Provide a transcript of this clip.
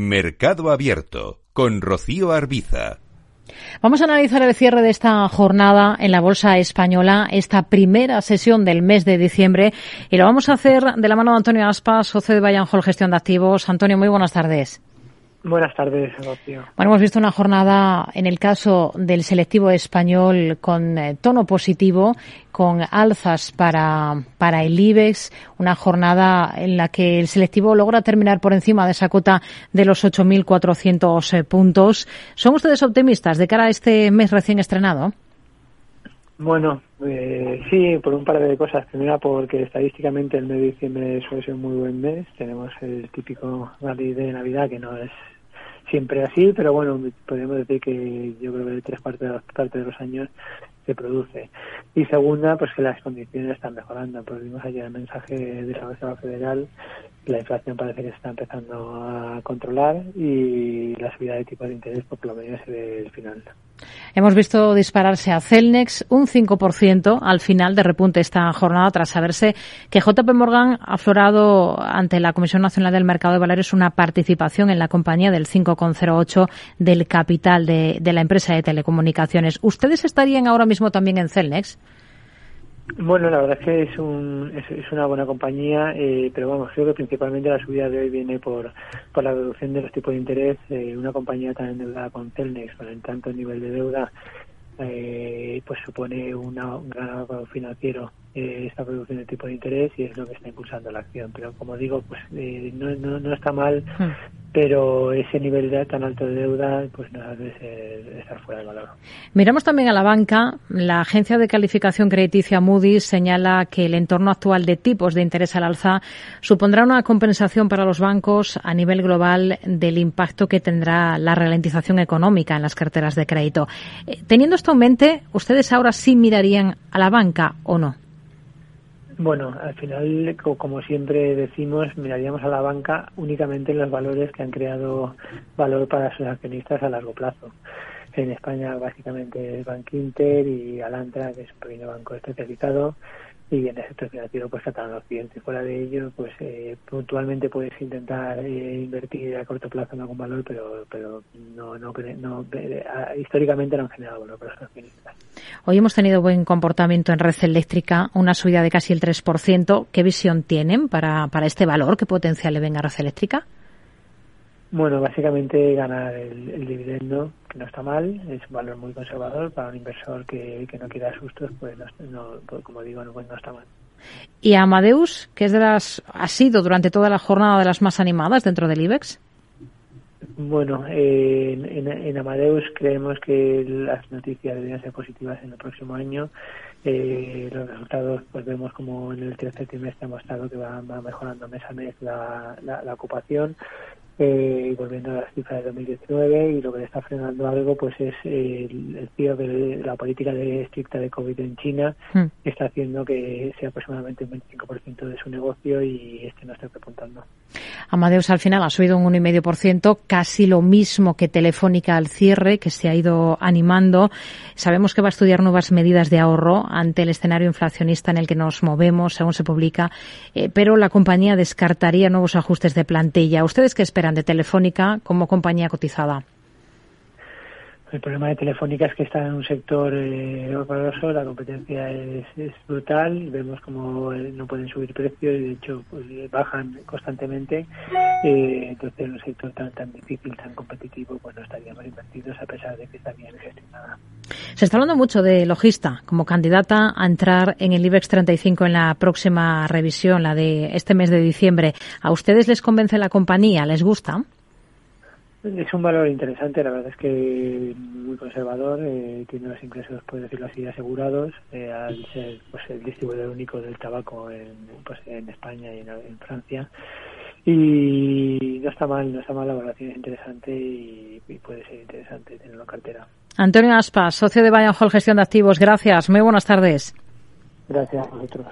Mercado Abierto con Rocío Arbiza. Vamos a analizar el cierre de esta jornada en la Bolsa Española, esta primera sesión del mes de diciembre, y lo vamos a hacer de la mano de Antonio Aspas, socio de Bayern Gestión de Activos. Antonio, muy buenas tardes. Buenas tardes, Rocío. Bueno, hemos visto una jornada, en el caso del selectivo español, con eh, tono positivo, con alzas para, para el IBEX, una jornada en la que el selectivo logra terminar por encima de esa cota de los 8.400 eh, puntos. ¿Son ustedes optimistas de cara a este mes recién estrenado? Bueno, eh, sí, por un par de cosas. Primera, porque estadísticamente el mes de diciembre suele ser un muy buen mes. Tenemos el típico rally de Navidad, que no es siempre así, pero bueno, podemos decir que yo creo que tres partes de, parte de los años se produce. Y segunda, pues que las condiciones están mejorando. Pues vimos ayer el mensaje de la Reserva Federal, la inflación parece que se está empezando a controlar y la subida de tipo de interés por lo menos el final. Hemos visto dispararse a Celnex un 5% al final de repunte esta jornada tras saberse que JP Morgan ha aflorado ante la Comisión Nacional del Mercado de Valores una participación en la compañía del 5,08 del capital de, de la empresa de telecomunicaciones. ¿Ustedes estarían ahora mismo también en Celnex? Bueno, la verdad es que es, un, es, una buena compañía, eh, pero vamos, creo que principalmente la subida de hoy viene por, por la reducción de los tipos de interés. Eh, una compañía tan endeudada con Celnex, con el tanto nivel de deuda, eh, pues supone un gran financiero eh, esta reducción de tipo de interés y es lo que está impulsando la acción. Pero como digo, pues eh, no, no, no, está mal, hmm. pero ese nivel de, tan alto de deuda pues no debe estar fuera de valor. Miramos también a la banca. La agencia de calificación crediticia Moody's señala que el entorno actual de tipos de interés al alza supondrá una compensación para los bancos a nivel global del impacto que tendrá la ralentización económica en las carteras de crédito. Eh, teniendo esto en mente, ¿ustedes ahora sí mirarían a la banca o no? Bueno, al final, como siempre decimos, miraríamos a la banca únicamente en los valores que han creado valor para sus accionistas a largo plazo. En España, básicamente, es Bank Inter y Alantra, que es un pequeño banco especializado, y en el sector financiero pues catalán occidente fuera de ello pues eh, puntualmente puedes intentar eh, invertir a corto plazo en algún valor pero pero no no, no eh, históricamente no han generado valor para los accionistas. Hoy hemos tenido buen comportamiento en red eléctrica una subida de casi el 3% qué visión tienen para para este valor qué potencial le venga a red eléctrica bueno, básicamente ganar el, dividendo, que no está mal, es un valor muy conservador para un inversor que, que no quiera sustos, pues, no, pues como digo, no, pues no está mal. ¿Y Amadeus, que es de las, ha sido durante toda la jornada de las más animadas dentro del IBEX? Bueno, eh, en, en, Amadeus creemos que las noticias deberían ser positivas en el próximo año. Eh, los resultados, pues vemos como en el tercer trimestre ha mostrado que va, mejorando mes a mes la, la ocupación eh, volviendo a las cifras de 2019 y lo que le está frenando algo pues es el, el de la política de estricta de COVID en China hmm. está haciendo que sea aproximadamente un 25% de su negocio y este no está repuntando. Amadeus al final ha subido un 1,5%, casi lo mismo que Telefónica al cierre, que se ha ido animando. Sabemos que va a estudiar nuevas medidas de ahorro ante el escenario inflacionista en el que nos movemos, según se publica, eh, pero la compañía descartaría nuevos ajustes de plantilla. ¿Ustedes qué esperan? De Telefónica como compañía cotizada? El problema de Telefónica es que está en un sector eh, la competencia es, brutal, vemos como eh, no pueden subir precios y de hecho pues, bajan constantemente. Eh, entonces, en un sector tan tan difícil, tan competitivo, pues no estaríamos invertidos a pesar de que está bien gestionada. Se está hablando mucho de Logista como candidata a entrar en el IBEX 35 en la próxima revisión, la de este mes de diciembre. ¿A ustedes les convence la compañía? ¿Les gusta? Es un valor interesante, la verdad es que muy conservador, eh, tiene los ingresos, por decirlo así, asegurados, eh, al ser pues, el distribuidor único del tabaco en, pues, en España y en, Francia. Y no está mal, no está mal, la valoración es interesante y, puede ser interesante tenerlo en cartera. Antonio Aspas, socio de Bayern Hall Gestión de Activos, gracias, muy buenas tardes. Gracias a vosotros.